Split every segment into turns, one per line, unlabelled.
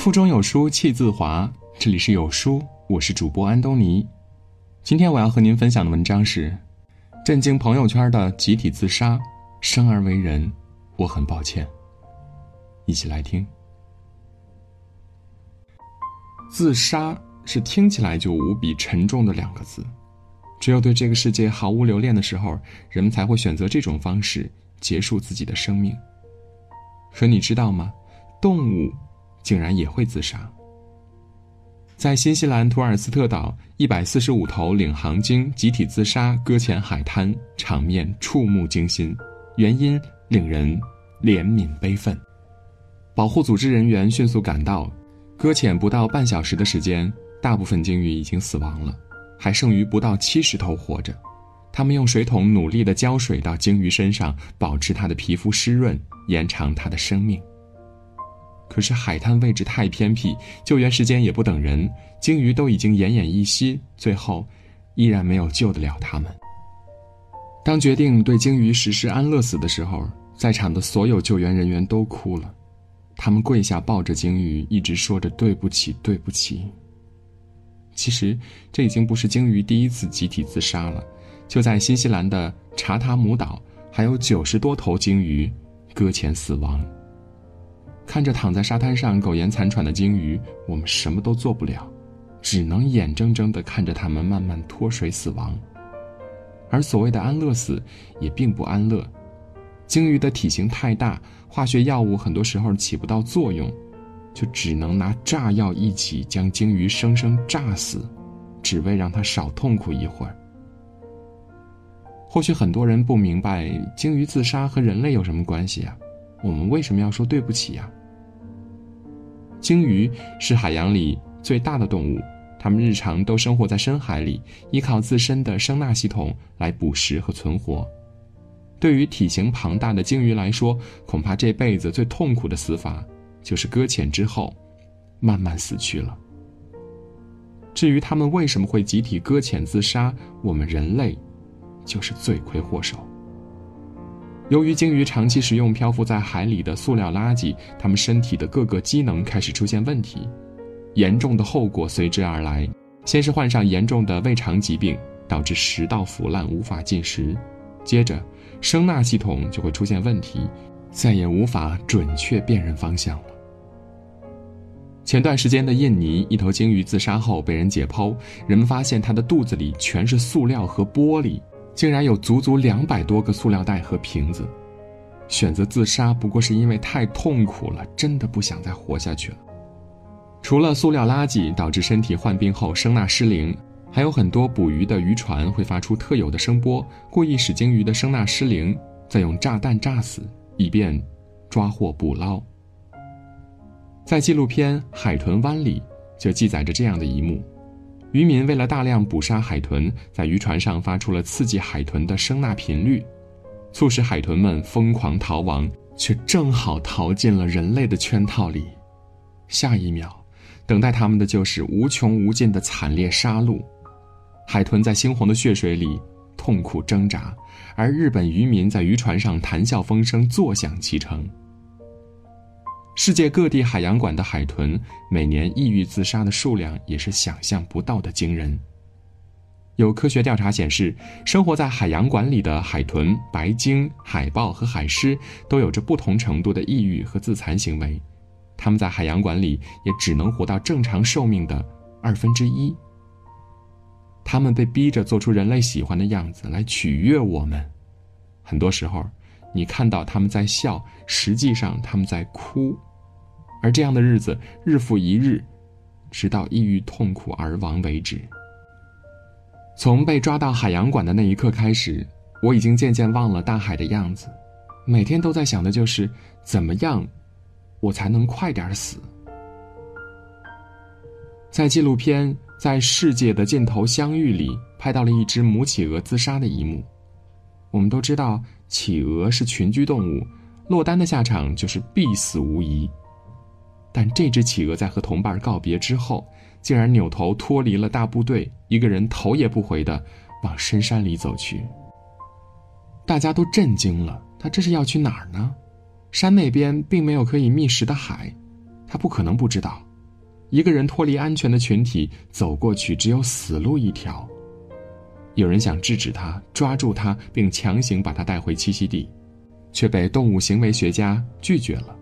腹中有书气自华，这里是有书，我是主播安东尼。今天我要和您分享的文章是：震惊朋友圈的集体自杀，生而为人，我很抱歉。一起来听。自杀是听起来就无比沉重的两个字，只有对这个世界毫无留恋的时候，人们才会选择这种方式结束自己的生命。可你知道吗？动物竟然也会自杀。在新西兰图尔斯特岛，一百四十五头领航鲸集体自杀搁浅海滩，场面触目惊心，原因令人怜悯悲愤。保护组织人员迅速赶到，搁浅不到半小时的时间，大部分鲸鱼已经死亡了，还剩余不到七十头活着。他们用水桶努力地浇水到鲸鱼身上，保持它的皮肤湿润，延长它的生命。可是海滩位置太偏僻，救援时间也不等人，鲸鱼都已经奄奄一息，最后依然没有救得了它们。当决定对鲸鱼实施安乐死的时候，在场的所有救援人员都哭了，他们跪下抱着鲸鱼，一直说着“对不起，对不起”。其实这已经不是鲸鱼第一次集体自杀了，就在新西兰的查塔姆岛，还有九十多头鲸鱼搁浅死亡。看着躺在沙滩上苟延残喘的鲸鱼，我们什么都做不了，只能眼睁睁地看着它们慢慢脱水死亡。而所谓的安乐死，也并不安乐。鲸鱼的体型太大，化学药物很多时候起不到作用，就只能拿炸药一起将鲸鱼生生炸死，只为让它少痛苦一会儿。或许很多人不明白，鲸鱼自杀和人类有什么关系啊？我们为什么要说对不起呀？鲸鱼是海洋里最大的动物，它们日常都生活在深海里，依靠自身的声纳系统来捕食和存活。对于体型庞大的鲸鱼来说，恐怕这辈子最痛苦的死法就是搁浅之后慢慢死去了。至于它们为什么会集体搁浅自杀，我们人类就是罪魁祸首。由于鲸鱼长期食用漂浮在海里的塑料垃圾，它们身体的各个机能开始出现问题，严重的后果随之而来。先是患上严重的胃肠疾病，导致食道腐烂无法进食；接着，声纳系统就会出现问题，再也无法准确辨认方向了。前段时间的印尼一头鲸鱼自杀后被人解剖，人们发现它的肚子里全是塑料和玻璃。竟然有足足两百多个塑料袋和瓶子，选择自杀不过是因为太痛苦了，真的不想再活下去了。除了塑料垃圾导致身体患病后声纳失灵，还有很多捕鱼的渔船会发出特有的声波，故意使鲸鱼的声纳失灵，再用炸弹炸死，以便抓获捕捞。在纪录片《海豚湾》里就记载着这样的一幕。渔民为了大量捕杀海豚，在渔船上发出了刺激海豚的声呐频率，促使海豚们疯狂逃亡，却正好逃进了人类的圈套里。下一秒，等待他们的就是无穷无尽的惨烈杀戮。海豚在猩红的血水里痛苦挣扎，而日本渔民在渔船上谈笑风生，坐享其成。世界各地海洋馆的海豚每年抑郁自杀的数量也是想象不到的惊人。有科学调查显示，生活在海洋馆里的海豚、白鲸、海豹和海狮都有着不同程度的抑郁和自残行为，它们在海洋馆里也只能活到正常寿命的二分之一。它们被逼着做出人类喜欢的样子来取悦我们，很多时候，你看到他们在笑，实际上他们在哭。而这样的日子日复一日，直到抑郁痛苦而亡为止。从被抓到海洋馆的那一刻开始，我已经渐渐忘了大海的样子，每天都在想的就是怎么样，我才能快点死。在纪录片《在世界的尽头相遇》里，拍到了一只母企鹅自杀的一幕。我们都知道，企鹅是群居动物，落单的下场就是必死无疑。但这只企鹅在和同伴告别之后，竟然扭头脱离了大部队，一个人头也不回的往深山里走去。大家都震惊了，他这是要去哪儿呢？山那边并没有可以觅食的海，他不可能不知道。一个人脱离安全的群体走过去，只有死路一条。有人想制止他，抓住他，并强行把他带回栖息地，却被动物行为学家拒绝了。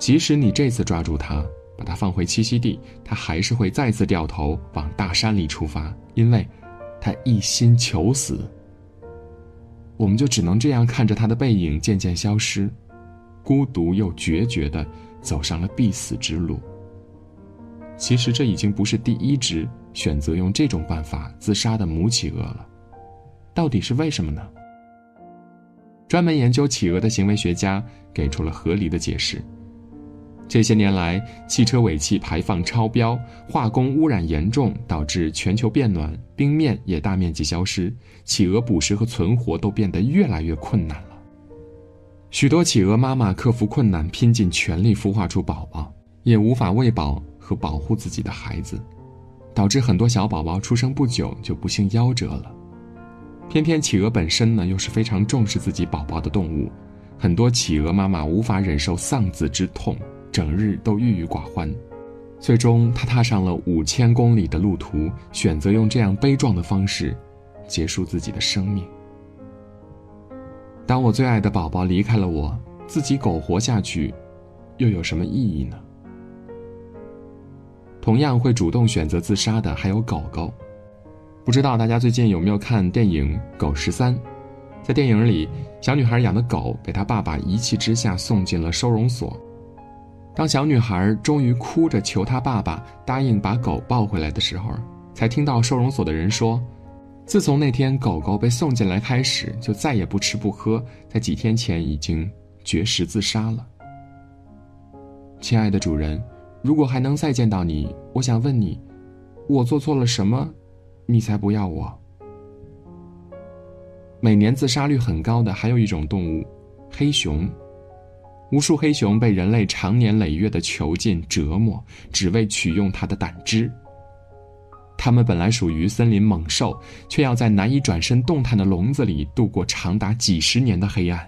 即使你这次抓住它，把它放回栖息地，它还是会再次掉头往大山里出发，因为，它一心求死。我们就只能这样看着他的背影渐渐消失，孤独又决绝的走上了必死之路。其实这已经不是第一只选择用这种办法自杀的母企鹅了，到底是为什么呢？专门研究企鹅的行为学家给出了合理的解释。这些年来，汽车尾气排放超标，化工污染严重，导致全球变暖，冰面也大面积消失，企鹅捕食和存活都变得越来越困难了。许多企鹅妈妈克服困难，拼尽全力孵化出宝宝，也无法喂饱和保护自己的孩子，导致很多小宝宝出生不久就不幸夭折了。偏偏企鹅本身呢，又是非常重视自己宝宝的动物，很多企鹅妈妈无法忍受丧子之痛。整日都郁郁寡欢，最终他踏上了五千公里的路途，选择用这样悲壮的方式结束自己的生命。当我最爱的宝宝离开了我，自己苟活下去，又有什么意义呢？同样会主动选择自杀的还有狗狗，不知道大家最近有没有看电影《狗十三》？在电影里，小女孩养的狗被她爸爸一气之下送进了收容所。当小女孩终于哭着求她爸爸答应把狗抱回来的时候，才听到收容所的人说：“自从那天狗狗被送进来开始，就再也不吃不喝，在几天前已经绝食自杀了。”亲爱的主人，如果还能再见到你，我想问你：我做错了什么，你才不要我？每年自杀率很高的还有一种动物——黑熊。无数黑熊被人类长年累月的囚禁折磨，只为取用它的胆汁。它们本来属于森林猛兽，却要在难以转身动弹的笼子里度过长达几十年的黑暗。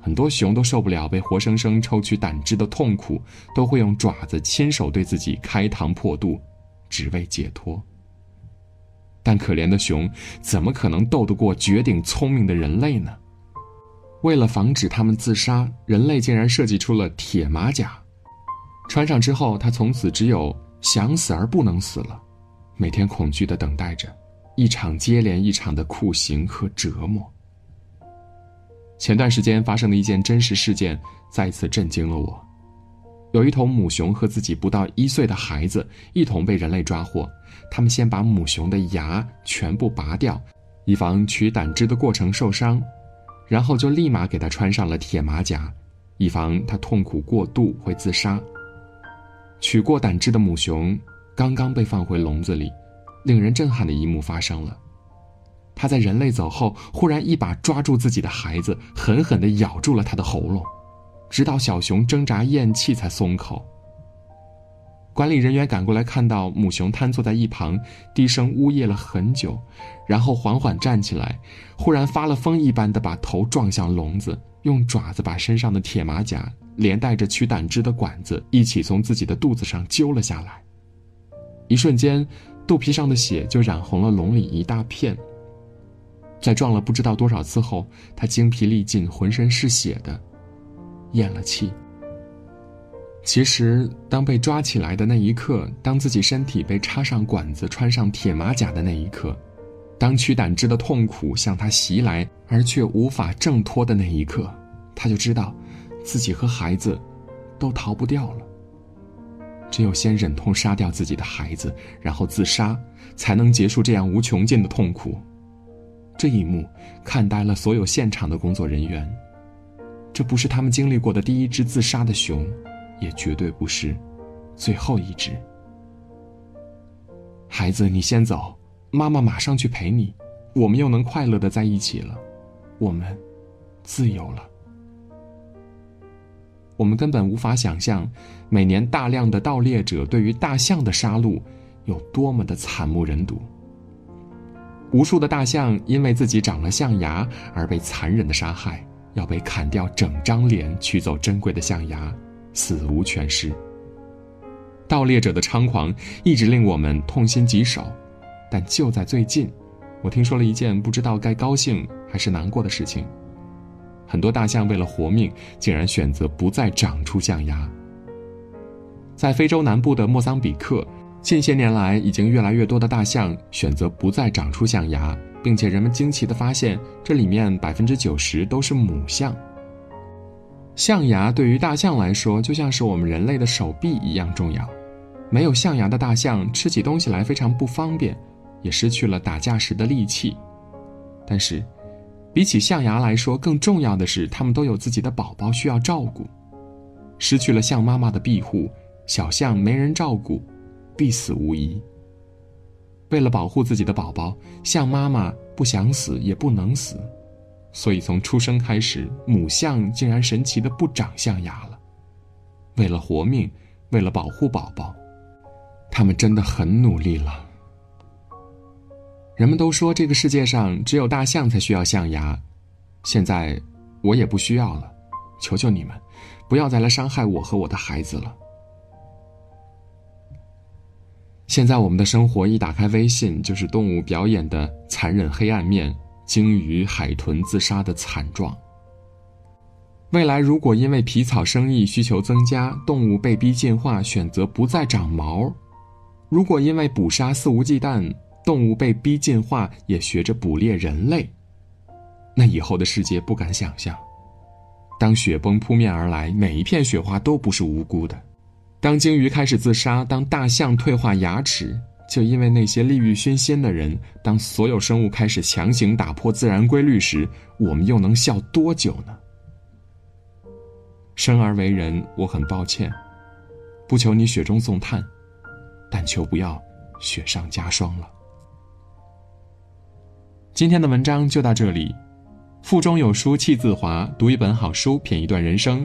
很多熊都受不了被活生生抽取胆汁的痛苦，都会用爪子亲手对自己开膛破肚，只为解脱。但可怜的熊怎么可能斗得过绝顶聪明的人类呢？为了防止他们自杀，人类竟然设计出了铁马甲。穿上之后，他从此只有想死而不能死了，每天恐惧的等待着一场接连一场的酷刑和折磨。前段时间发生的一件真实事件再次震惊了我：有一头母熊和自己不到一岁的孩子一同被人类抓获，他们先把母熊的牙全部拔掉，以防取胆汁的过程受伤。然后就立马给他穿上了铁马甲，以防他痛苦过度会自杀。取过胆汁的母熊刚刚被放回笼子里，令人震撼的一幕发生了：他在人类走后，忽然一把抓住自己的孩子，狠狠地咬住了他的喉咙，直到小熊挣扎咽气才松口。管理人员赶过来，看到母熊瘫坐在一旁，低声呜咽了很久，然后缓缓站起来，忽然发了疯一般的把头撞向笼子，用爪子把身上的铁马甲连带着取胆汁的管子一起从自己的肚子上揪了下来。一瞬间，肚皮上的血就染红了笼里一大片。在撞了不知道多少次后，他精疲力尽，浑身是血的，咽了气。其实，当被抓起来的那一刻，当自己身体被插上管子、穿上铁马甲的那一刻，当取胆汁的痛苦向他袭来而却无法挣脱的那一刻，他就知道，自己和孩子，都逃不掉了。只有先忍痛杀掉自己的孩子，然后自杀，才能结束这样无穷尽的痛苦。这一幕看呆了所有现场的工作人员。这不是他们经历过的第一只自杀的熊。也绝对不是最后一只。孩子，你先走，妈妈马上去陪你，我们又能快乐的在一起了，我们自由了。我们根本无法想象，每年大量的盗猎者对于大象的杀戮有多么的惨不忍睹。无数的大象因为自己长了象牙而被残忍的杀害，要被砍掉整张脸，取走珍贵的象牙。死无全尸。盗猎者的猖狂一直令我们痛心疾首。但就在最近，我听说了一件不知道该高兴还是难过的事情。很多大象为了活命，竟然选择不再长出象牙。在非洲南部的莫桑比克，近些年来已经越来越多的大象选择不再长出象牙，并且人们惊奇地发现，这里面百分之九十都是母象。象牙对于大象来说，就像是我们人类的手臂一样重要。没有象牙的大象吃起东西来非常不方便，也失去了打架时的力气。但是，比起象牙来说，更重要的是，它们都有自己的宝宝需要照顾。失去了象妈妈的庇护，小象没人照顾，必死无疑。为了保护自己的宝宝，象妈妈不想死也不能死。所以，从出生开始，母象竟然神奇的不长象牙了。为了活命，为了保护宝宝，他们真的很努力了。人们都说这个世界上只有大象才需要象牙，现在我也不需要了。求求你们，不要再来伤害我和我的孩子了。现在我们的生活一打开微信，就是动物表演的残忍黑暗面。鲸鱼、海豚自杀的惨状。未来如果因为皮草生意需求增加，动物被逼进化，选择不再长毛；如果因为捕杀肆无忌惮，动物被逼进化，也学着捕猎人类，那以后的世界不敢想象。当雪崩扑面而来，每一片雪花都不是无辜的；当鲸鱼开始自杀，当大象退化牙齿。就因为那些利欲熏心的人，当所有生物开始强行打破自然规律时，我们又能笑多久呢？生而为人，我很抱歉，不求你雪中送炭，但求不要雪上加霜了。今天的文章就到这里，腹中有书气自华，读一本好书，品一段人生。